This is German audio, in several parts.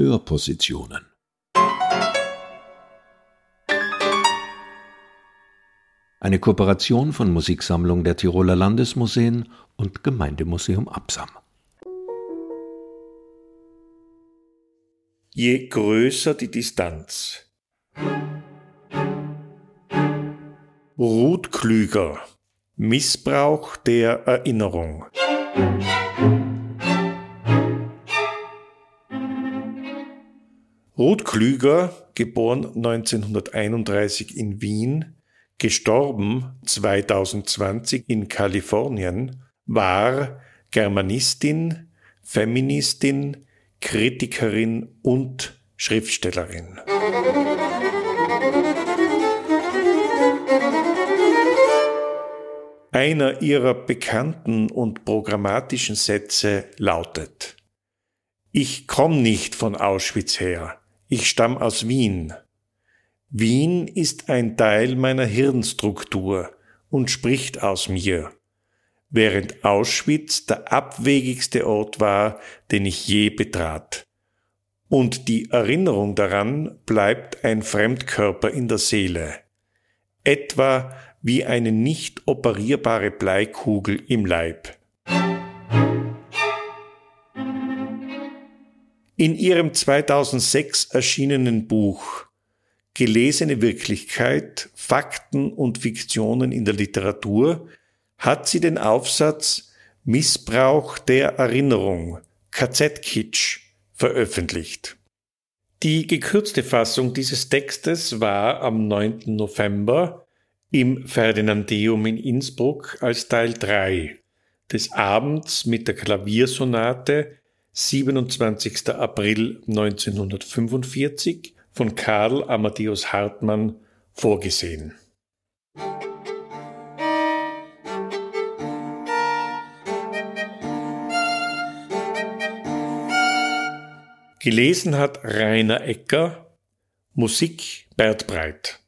Hörpositionen. Eine Kooperation von Musiksammlung der Tiroler Landesmuseen und Gemeindemuseum Absam. Je größer die Distanz. Ruth Klüger Missbrauch der Erinnerung. Ruth Klüger, geboren 1931 in Wien, gestorben 2020 in Kalifornien, war Germanistin, Feministin, Kritikerin und Schriftstellerin. Einer ihrer bekannten und programmatischen Sätze lautet Ich komme nicht von Auschwitz her, ich stamme aus Wien. Wien ist ein Teil meiner Hirnstruktur und spricht aus mir, während Auschwitz der abwegigste Ort war, den ich je betrat. Und die Erinnerung daran bleibt ein Fremdkörper in der Seele, etwa wie eine nicht operierbare Bleikugel im Leib. In ihrem 2006 erschienenen Buch Gelesene Wirklichkeit, Fakten und Fiktionen in der Literatur hat sie den Aufsatz Missbrauch der Erinnerung, KZ-Kitsch, veröffentlicht. Die gekürzte Fassung dieses Textes war am 9. November im Ferdinandeum in Innsbruck als Teil 3 des Abends mit der Klaviersonate 27. April 1945 von Karl Amadeus Hartmann vorgesehen. Gelesen hat Rainer Ecker, Musik Bert Breit.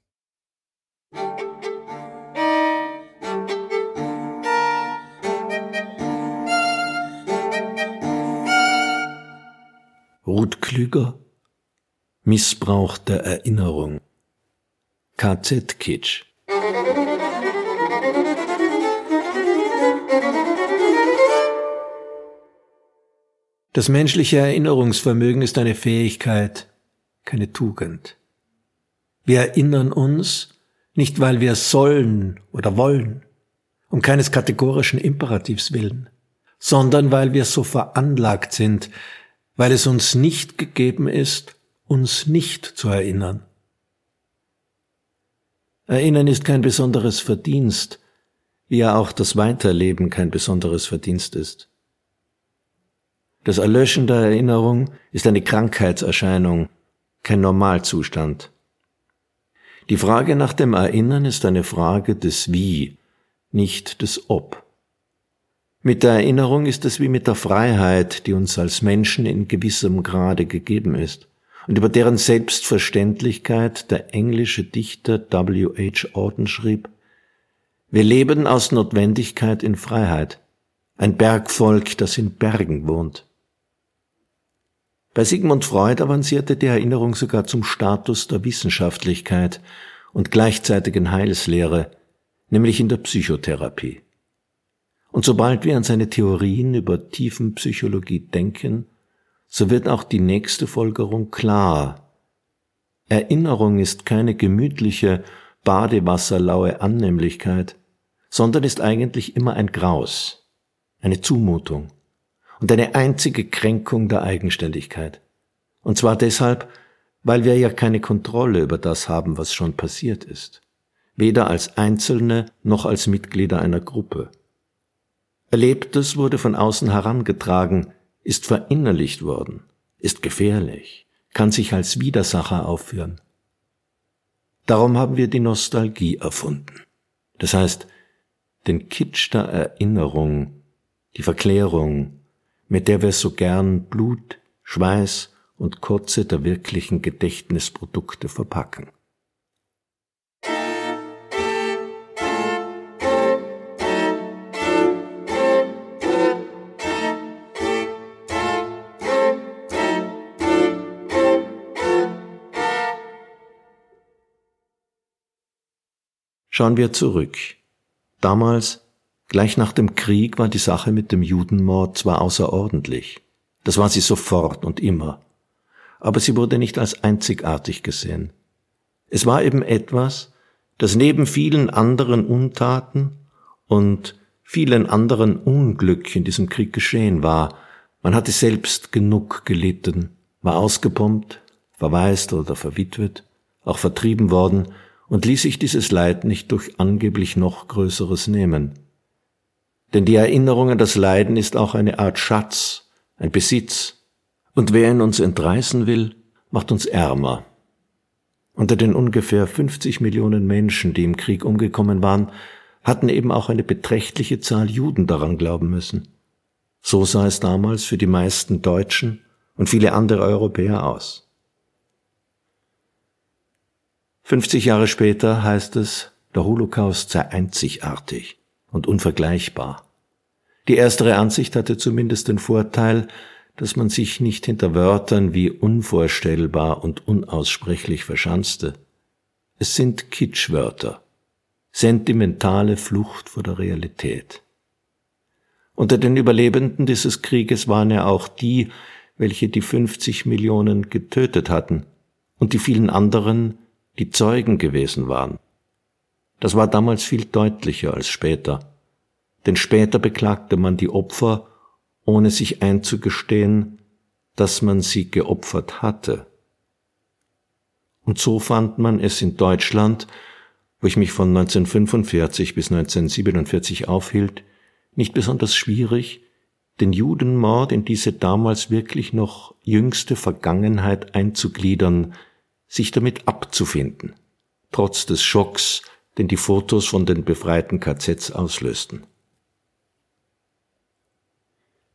Ruth Klüger Missbrauch der Erinnerung. KZ-Kitsch Das menschliche Erinnerungsvermögen ist eine Fähigkeit, keine Tugend. Wir erinnern uns nicht, weil wir sollen oder wollen, um keines kategorischen Imperativs willen, sondern weil wir so veranlagt sind, weil es uns nicht gegeben ist, uns nicht zu erinnern. Erinnern ist kein besonderes Verdienst, wie ja auch das Weiterleben kein besonderes Verdienst ist. Das Erlöschen der Erinnerung ist eine Krankheitserscheinung, kein Normalzustand. Die Frage nach dem Erinnern ist eine Frage des Wie, nicht des Ob. Mit der Erinnerung ist es wie mit der Freiheit, die uns als Menschen in gewissem Grade gegeben ist und über deren Selbstverständlichkeit der englische Dichter W. H. Auden schrieb, wir leben aus Notwendigkeit in Freiheit, ein Bergvolk, das in Bergen wohnt. Bei Sigmund Freud avancierte die Erinnerung sogar zum Status der Wissenschaftlichkeit und gleichzeitigen Heilslehre, nämlich in der Psychotherapie. Und sobald wir an seine Theorien über Tiefenpsychologie denken, so wird auch die nächste Folgerung klar. Erinnerung ist keine gemütliche, badewasserlaue Annehmlichkeit, sondern ist eigentlich immer ein Graus, eine Zumutung und eine einzige Kränkung der Eigenständigkeit. Und zwar deshalb, weil wir ja keine Kontrolle über das haben, was schon passiert ist, weder als Einzelne noch als Mitglieder einer Gruppe. Erlebtes wurde von außen herangetragen, ist verinnerlicht worden, ist gefährlich, kann sich als Widersacher aufführen. Darum haben wir die Nostalgie erfunden. Das heißt, den Kitsch der Erinnerung, die Verklärung, mit der wir so gern Blut, Schweiß und Kotze der wirklichen Gedächtnisprodukte verpacken. Schauen wir zurück. Damals, gleich nach dem Krieg, war die Sache mit dem Judenmord zwar außerordentlich. Das war sie sofort und immer. Aber sie wurde nicht als einzigartig gesehen. Es war eben etwas, das neben vielen anderen Untaten und vielen anderen Unglück in diesem Krieg geschehen war. Man hatte selbst genug gelitten, war ausgepumpt, verwaist oder verwitwet, auch vertrieben worden und ließ sich dieses Leid nicht durch angeblich noch Größeres nehmen. Denn die Erinnerung an das Leiden ist auch eine Art Schatz, ein Besitz, und wer ihn uns entreißen will, macht uns ärmer. Unter den ungefähr 50 Millionen Menschen, die im Krieg umgekommen waren, hatten eben auch eine beträchtliche Zahl Juden daran glauben müssen. So sah es damals für die meisten Deutschen und viele andere Europäer aus. 50 Jahre später heißt es, der Holocaust sei einzigartig und unvergleichbar. Die erstere Ansicht hatte zumindest den Vorteil, dass man sich nicht hinter Wörtern wie unvorstellbar und unaussprechlich verschanzte. Es sind Kitschwörter, sentimentale Flucht vor der Realität. Unter den Überlebenden dieses Krieges waren ja auch die, welche die 50 Millionen getötet hatten und die vielen anderen, die Zeugen gewesen waren. Das war damals viel deutlicher als später, denn später beklagte man die Opfer, ohne sich einzugestehen, dass man sie geopfert hatte. Und so fand man es in Deutschland wo ich mich von 1945 bis 1947 aufhielt, nicht besonders schwierig, den Judenmord in diese damals wirklich noch jüngste Vergangenheit einzugliedern, sich damit abzufinden, trotz des Schocks, den die Fotos von den befreiten KZs auslösten.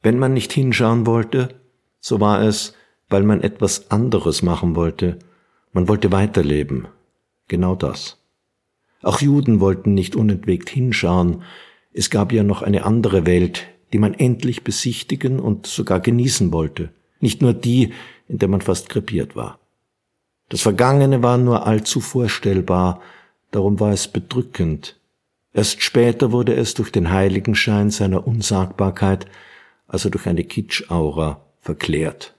Wenn man nicht hinschauen wollte, so war es, weil man etwas anderes machen wollte, man wollte weiterleben, genau das. Auch Juden wollten nicht unentwegt hinschauen. Es gab ja noch eine andere Welt, die man endlich besichtigen und sogar genießen wollte. Nicht nur die, in der man fast krepiert war. Das Vergangene war nur allzu vorstellbar, darum war es bedrückend. Erst später wurde es durch den Heiligenschein seiner Unsagbarkeit, also durch eine Kitschaura, verklärt.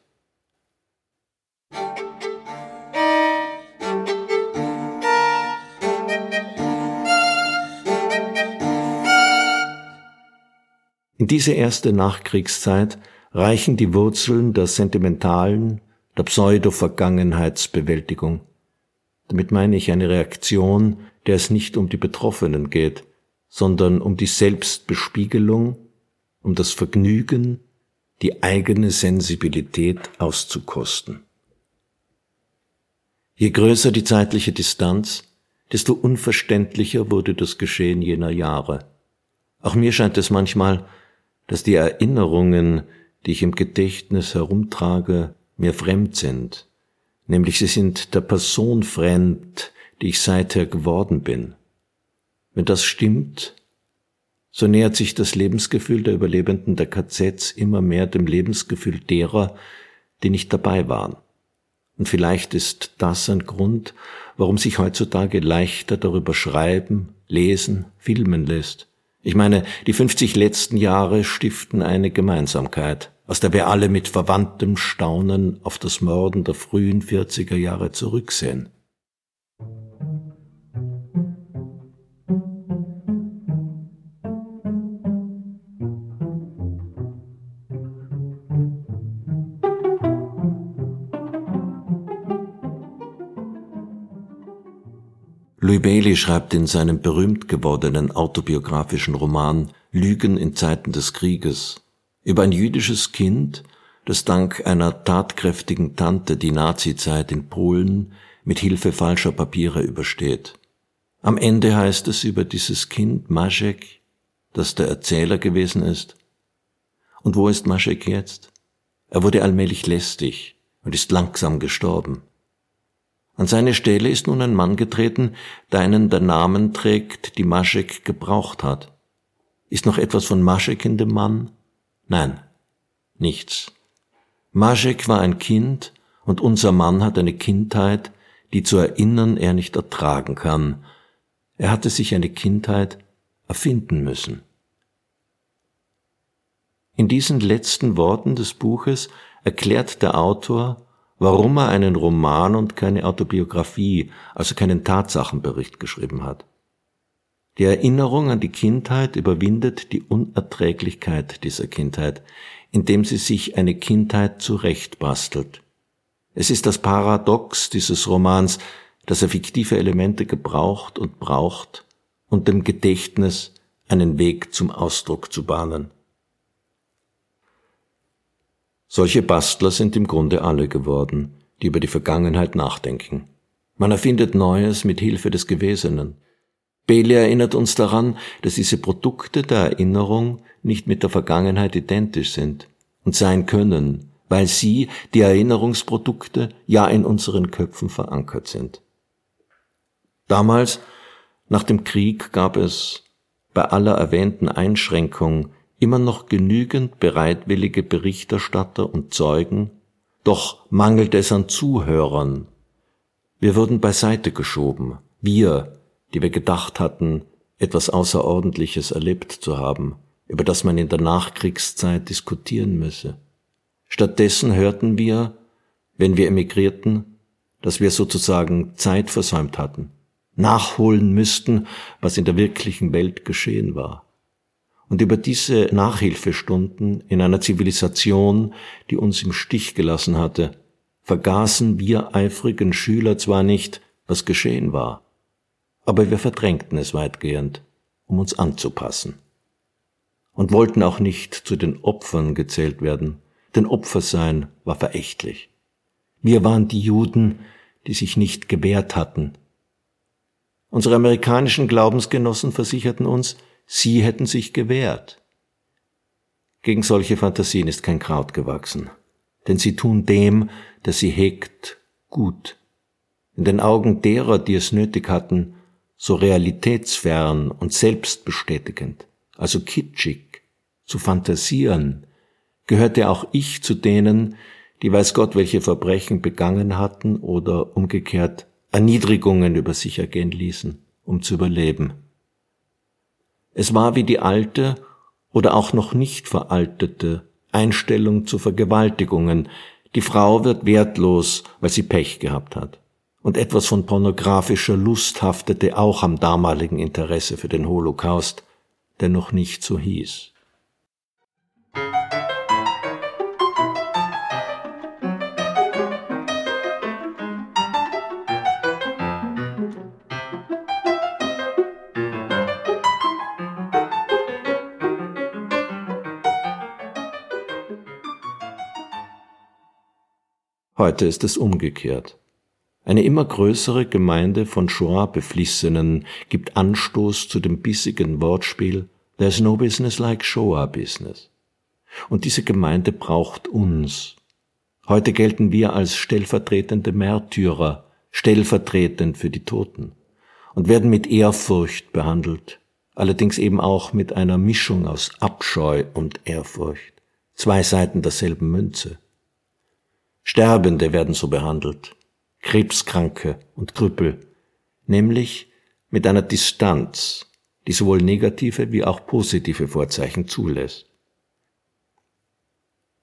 In diese erste Nachkriegszeit reichen die Wurzeln der sentimentalen, der Pseudo-Vergangenheitsbewältigung. Damit meine ich eine Reaktion, der es nicht um die Betroffenen geht, sondern um die Selbstbespiegelung, um das Vergnügen, die eigene Sensibilität auszukosten. Je größer die zeitliche Distanz, desto unverständlicher wurde das Geschehen jener Jahre. Auch mir scheint es manchmal, dass die Erinnerungen, die ich im Gedächtnis herumtrage, mir fremd sind, nämlich sie sind der Person fremd, die ich seither geworden bin. Wenn das stimmt, so nähert sich das Lebensgefühl der Überlebenden der KZs immer mehr dem Lebensgefühl derer, die nicht dabei waren. Und vielleicht ist das ein Grund, warum sich heutzutage leichter darüber schreiben, lesen, filmen lässt. Ich meine, die 50 letzten Jahre stiften eine Gemeinsamkeit, aus der wir alle mit verwandtem Staunen auf das Morden der frühen 40er Jahre zurücksehen. Louis Bailey schreibt in seinem berühmt gewordenen autobiografischen Roman Lügen in Zeiten des Krieges über ein jüdisches Kind, das dank einer tatkräftigen Tante die Nazizeit in Polen mit Hilfe falscher Papiere übersteht. Am Ende heißt es über dieses Kind Maschek, das der Erzähler gewesen ist. Und wo ist Maschek jetzt? Er wurde allmählich lästig und ist langsam gestorben. An seine Stelle ist nun ein Mann getreten, der einen der Namen trägt, die Maschek gebraucht hat. Ist noch etwas von Maschek in dem Mann? Nein, nichts. Maschek war ein Kind und unser Mann hat eine Kindheit, die zu erinnern er nicht ertragen kann. Er hatte sich eine Kindheit erfinden müssen. In diesen letzten Worten des Buches erklärt der Autor, warum er einen Roman und keine Autobiografie, also keinen Tatsachenbericht geschrieben hat. Die Erinnerung an die Kindheit überwindet die Unerträglichkeit dieser Kindheit, indem sie sich eine Kindheit zurechtbastelt. Es ist das Paradox dieses Romans, dass er fiktive Elemente gebraucht und braucht, und dem Gedächtnis einen Weg zum Ausdruck zu bahnen. Solche Bastler sind im Grunde alle geworden, die über die Vergangenheit nachdenken. Man erfindet Neues mit Hilfe des Gewesenen. Bailey erinnert uns daran, dass diese Produkte der Erinnerung nicht mit der Vergangenheit identisch sind und sein können, weil sie, die Erinnerungsprodukte, ja in unseren Köpfen verankert sind. Damals, nach dem Krieg, gab es bei aller erwähnten Einschränkung immer noch genügend bereitwillige Berichterstatter und Zeugen, doch mangelt es an Zuhörern. Wir wurden beiseite geschoben, wir, die wir gedacht hatten, etwas Außerordentliches erlebt zu haben, über das man in der Nachkriegszeit diskutieren müsse. Stattdessen hörten wir, wenn wir emigrierten, dass wir sozusagen Zeit versäumt hatten, nachholen müssten, was in der wirklichen Welt geschehen war. Und über diese Nachhilfestunden in einer Zivilisation, die uns im Stich gelassen hatte, vergaßen wir eifrigen Schüler zwar nicht, was geschehen war, aber wir verdrängten es weitgehend, um uns anzupassen. Und wollten auch nicht zu den Opfern gezählt werden, denn Opfersein war verächtlich. Wir waren die Juden, die sich nicht gewehrt hatten. Unsere amerikanischen Glaubensgenossen versicherten uns, sie hätten sich gewehrt. Gegen solche Fantasien ist kein Kraut gewachsen, denn sie tun dem, der sie hegt, gut. In den Augen derer, die es nötig hatten, so realitätsfern und selbstbestätigend, also kitschig, zu fantasieren, gehörte auch ich zu denen, die weiß Gott welche Verbrechen begangen hatten oder umgekehrt Erniedrigungen über sich ergehen ließen, um zu überleben. Es war wie die alte oder auch noch nicht veraltete Einstellung zu Vergewaltigungen. Die Frau wird wertlos, weil sie Pech gehabt hat und etwas von pornografischer Lust haftete auch am damaligen Interesse für den Holocaust, der noch nicht so hieß. Heute ist es umgekehrt. Eine immer größere Gemeinde von Shoah-Beflissenen gibt Anstoß zu dem bissigen Wortspiel There's no business like Shoah business. Und diese Gemeinde braucht uns. Heute gelten wir als stellvertretende Märtyrer, stellvertretend für die Toten und werden mit Ehrfurcht behandelt, allerdings eben auch mit einer Mischung aus Abscheu und Ehrfurcht, zwei Seiten derselben Münze. Sterbende werden so behandelt, Krebskranke und Krüppel, nämlich mit einer Distanz, die sowohl negative wie auch positive Vorzeichen zulässt.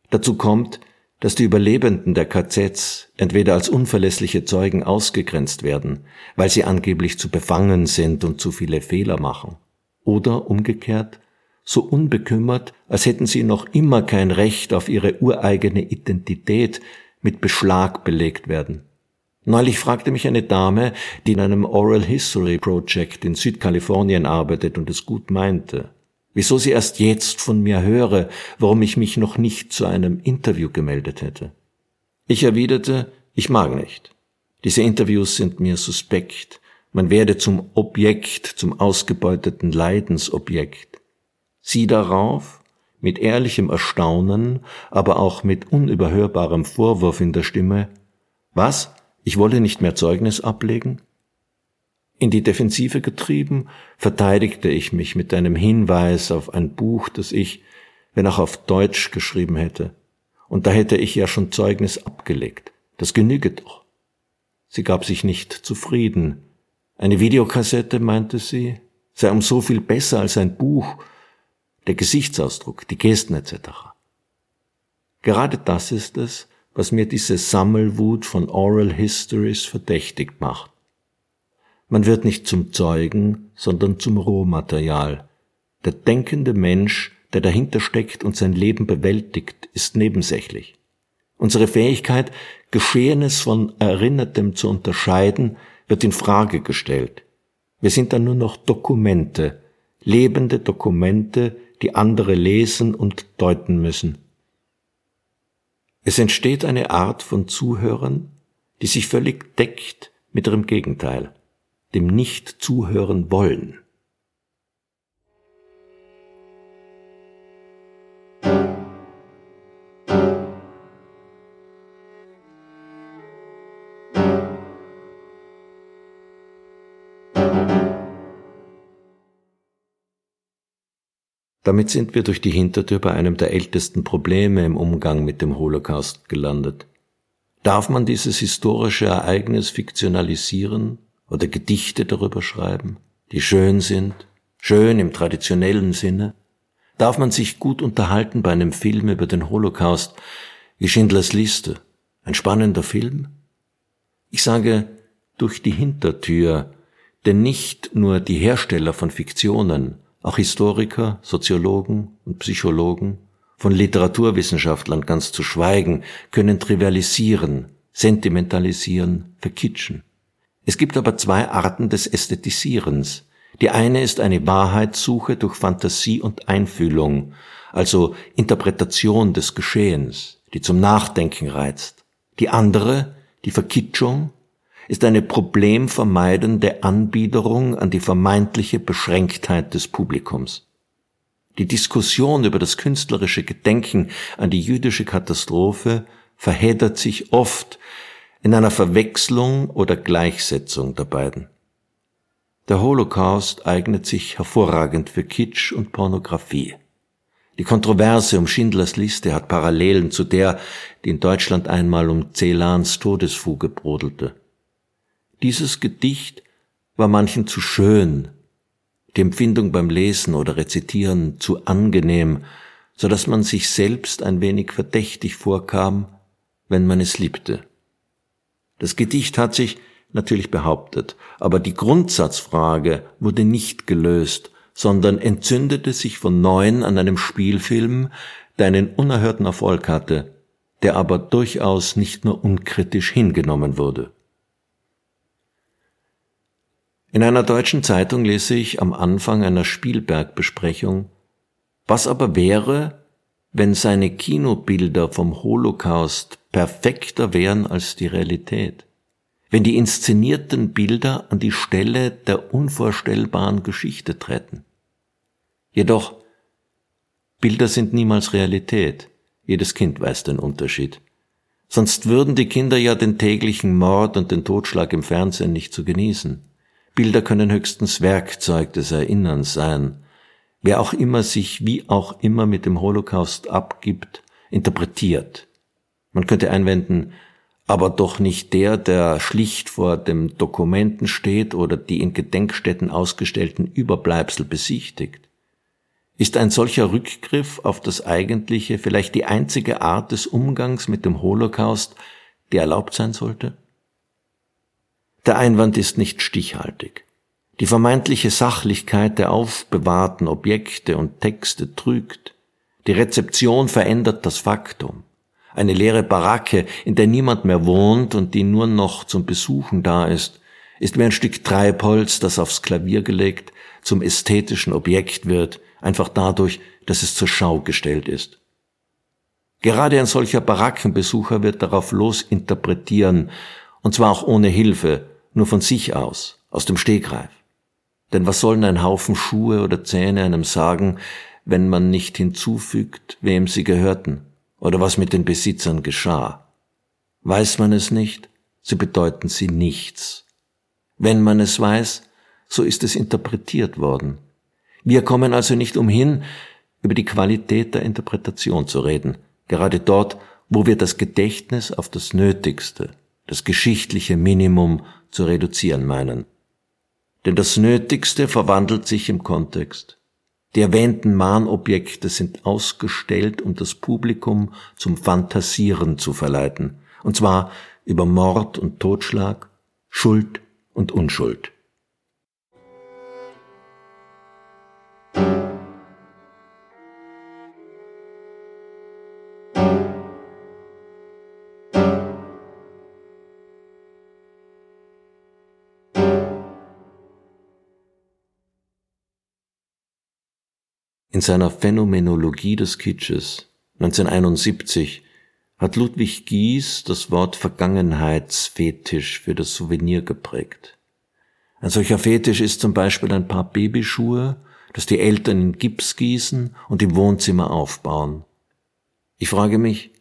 Dazu kommt, dass die Überlebenden der KZs entweder als unverlässliche Zeugen ausgegrenzt werden, weil sie angeblich zu befangen sind und zu viele Fehler machen, oder umgekehrt so unbekümmert, als hätten sie noch immer kein Recht auf ihre ureigene Identität mit Beschlag belegt werden Neulich fragte mich eine Dame, die in einem Oral History Project in Südkalifornien arbeitet und es gut meinte, wieso sie erst jetzt von mir höre, warum ich mich noch nicht zu einem Interview gemeldet hätte. Ich erwiderte, ich mag nicht. Diese Interviews sind mir suspekt. Man werde zum Objekt, zum ausgebeuteten Leidensobjekt. Sie darauf, mit ehrlichem Erstaunen, aber auch mit unüberhörbarem Vorwurf in der Stimme, was? Ich wolle nicht mehr Zeugnis ablegen? In die Defensive getrieben, verteidigte ich mich mit einem Hinweis auf ein Buch, das ich, wenn auch auf Deutsch geschrieben hätte. Und da hätte ich ja schon Zeugnis abgelegt. Das genüge doch. Sie gab sich nicht zufrieden. Eine Videokassette, meinte sie, sei um so viel besser als ein Buch, der Gesichtsausdruck, die Gesten etc. Gerade das ist es, was mir diese Sammelwut von Oral Histories verdächtig macht. Man wird nicht zum Zeugen, sondern zum Rohmaterial. Der denkende Mensch, der dahinter steckt und sein Leben bewältigt, ist nebensächlich. Unsere Fähigkeit, Geschehenes von Erinnertem zu unterscheiden, wird in Frage gestellt. Wir sind dann nur noch Dokumente, lebende Dokumente, die andere lesen und deuten müssen. Es entsteht eine Art von Zuhörern, die sich völlig deckt mit ihrem Gegenteil, dem nicht zuhören wollen. Damit sind wir durch die Hintertür bei einem der ältesten Probleme im Umgang mit dem Holocaust gelandet. Darf man dieses historische Ereignis fiktionalisieren oder Gedichte darüber schreiben, die schön sind, schön im traditionellen Sinne? Darf man sich gut unterhalten bei einem Film über den Holocaust wie Schindlers Liste? Ein spannender Film? Ich sage durch die Hintertür, denn nicht nur die Hersteller von Fiktionen auch Historiker, Soziologen und Psychologen, von Literaturwissenschaftlern ganz zu schweigen, können trivialisieren, sentimentalisieren, verkitschen. Es gibt aber zwei Arten des Ästhetisierens. Die eine ist eine Wahrheitssuche durch Fantasie und Einfühlung, also Interpretation des Geschehens, die zum Nachdenken reizt. Die andere, die Verkitschung, ist eine problemvermeidende Anbiederung an die vermeintliche Beschränktheit des Publikums. Die Diskussion über das künstlerische Gedenken an die jüdische Katastrophe verheddert sich oft in einer Verwechslung oder Gleichsetzung der beiden. Der Holocaust eignet sich hervorragend für Kitsch und Pornografie. Die Kontroverse um Schindlers Liste hat Parallelen zu der, die in Deutschland einmal um Celans Todesfuge brodelte. Dieses Gedicht war manchen zu schön, die Empfindung beim Lesen oder Rezitieren zu angenehm, so dass man sich selbst ein wenig verdächtig vorkam, wenn man es liebte. Das Gedicht hat sich natürlich behauptet, aber die Grundsatzfrage wurde nicht gelöst, sondern entzündete sich von neuem an einem Spielfilm, der einen unerhörten Erfolg hatte, der aber durchaus nicht nur unkritisch hingenommen wurde. In einer deutschen Zeitung lese ich am Anfang einer Spielberg-Besprechung, was aber wäre, wenn seine Kinobilder vom Holocaust perfekter wären als die Realität, wenn die inszenierten Bilder an die Stelle der unvorstellbaren Geschichte treten. Jedoch, Bilder sind niemals Realität, jedes Kind weiß den Unterschied. Sonst würden die Kinder ja den täglichen Mord und den Totschlag im Fernsehen nicht zu genießen. Bilder können höchstens Werkzeug des Erinnerns sein. Wer auch immer sich wie auch immer mit dem Holocaust abgibt, interpretiert. Man könnte einwenden, aber doch nicht der, der schlicht vor dem Dokumenten steht oder die in Gedenkstätten ausgestellten Überbleibsel besichtigt. Ist ein solcher Rückgriff auf das Eigentliche vielleicht die einzige Art des Umgangs mit dem Holocaust, die erlaubt sein sollte? Der Einwand ist nicht stichhaltig. Die vermeintliche Sachlichkeit der aufbewahrten Objekte und Texte trügt. Die Rezeption verändert das Faktum. Eine leere Baracke, in der niemand mehr wohnt und die nur noch zum Besuchen da ist, ist wie ein Stück Treibholz, das aufs Klavier gelegt zum ästhetischen Objekt wird, einfach dadurch, dass es zur Schau gestellt ist. Gerade ein solcher Barackenbesucher wird darauf losinterpretieren, und zwar auch ohne Hilfe, nur von sich aus, aus dem Stegreif. Denn was sollen ein Haufen Schuhe oder Zähne einem sagen, wenn man nicht hinzufügt, wem sie gehörten oder was mit den Besitzern geschah? Weiß man es nicht, so bedeuten sie nichts. Wenn man es weiß, so ist es interpretiert worden. Wir kommen also nicht umhin, über die Qualität der Interpretation zu reden, gerade dort, wo wir das Gedächtnis auf das Nötigste, das geschichtliche Minimum zu reduzieren meinen. denn das Nötigste verwandelt sich im Kontext. Die erwähnten Mahnobjekte sind ausgestellt, um das Publikum zum Fantasieren zu verleiten, und zwar über Mord und Totschlag, Schuld und Unschuld. In seiner Phänomenologie des Kitsches 1971 hat Ludwig Gies das Wort Vergangenheitsfetisch für das Souvenir geprägt. Ein solcher Fetisch ist zum Beispiel ein paar Babyschuhe, das die Eltern in Gips gießen und im Wohnzimmer aufbauen. Ich frage mich,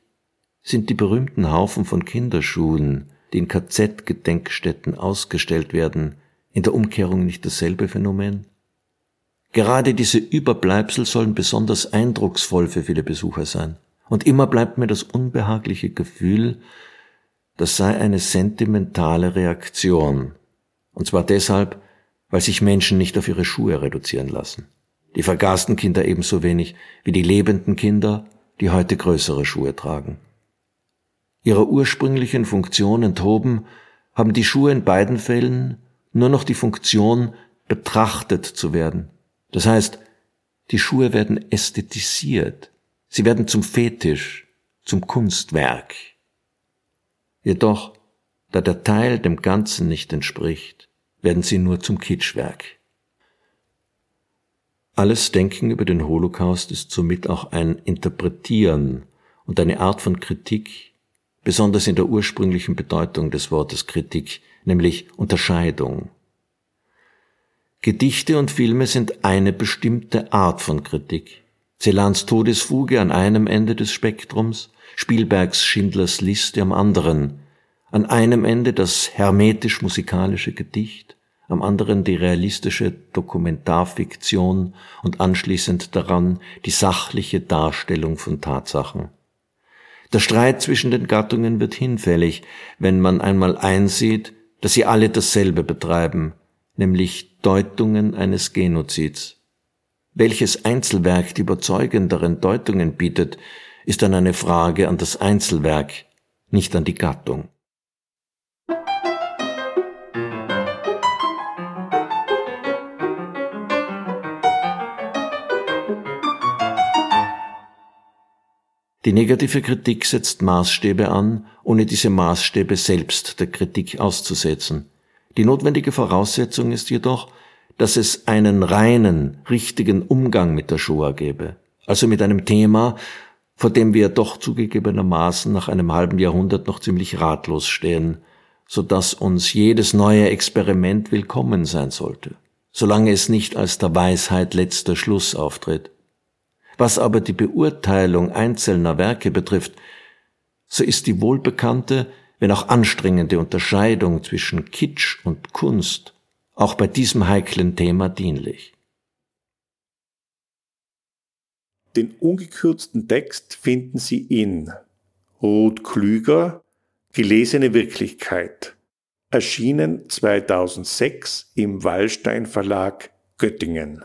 sind die berühmten Haufen von Kinderschuhen, die in KZ-Gedenkstätten ausgestellt werden, in der Umkehrung nicht dasselbe Phänomen? Gerade diese Überbleibsel sollen besonders eindrucksvoll für viele Besucher sein. Und immer bleibt mir das unbehagliche Gefühl, das sei eine sentimentale Reaktion. Und zwar deshalb, weil sich Menschen nicht auf ihre Schuhe reduzieren lassen. Die vergasten Kinder ebenso wenig wie die lebenden Kinder, die heute größere Schuhe tragen. Ihrer ursprünglichen Funktion enthoben, haben die Schuhe in beiden Fällen nur noch die Funktion, betrachtet zu werden, das heißt, die Schuhe werden ästhetisiert. Sie werden zum Fetisch, zum Kunstwerk. Jedoch, da der Teil dem Ganzen nicht entspricht, werden sie nur zum Kitschwerk. Alles Denken über den Holocaust ist somit auch ein Interpretieren und eine Art von Kritik, besonders in der ursprünglichen Bedeutung des Wortes Kritik, nämlich Unterscheidung, Gedichte und Filme sind eine bestimmte Art von Kritik. Celans Todesfuge an einem Ende des Spektrums, Spielbergs Schindlers Liste am anderen, an einem Ende das hermetisch-musikalische Gedicht, am anderen die realistische Dokumentarfiktion und anschließend daran die sachliche Darstellung von Tatsachen. Der Streit zwischen den Gattungen wird hinfällig, wenn man einmal einsieht, dass sie alle dasselbe betreiben, nämlich Deutungen eines Genozids. Welches Einzelwerk die überzeugenderen Deutungen bietet, ist dann eine Frage an das Einzelwerk, nicht an die Gattung. Die negative Kritik setzt Maßstäbe an, ohne diese Maßstäbe selbst der Kritik auszusetzen. Die notwendige Voraussetzung ist jedoch, dass es einen reinen, richtigen Umgang mit der Shoah gäbe, also mit einem Thema, vor dem wir doch zugegebenermaßen nach einem halben Jahrhundert noch ziemlich ratlos stehen, so dass uns jedes neue Experiment willkommen sein sollte, solange es nicht als der Weisheit letzter Schluss auftritt. Was aber die Beurteilung einzelner Werke betrifft, so ist die wohlbekannte, wenn auch anstrengende Unterscheidung zwischen Kitsch und Kunst auch bei diesem heiklen Thema dienlich. Den ungekürzten Text finden Sie in Ruth Klüger, Gelesene Wirklichkeit, erschienen 2006 im Wallstein Verlag Göttingen.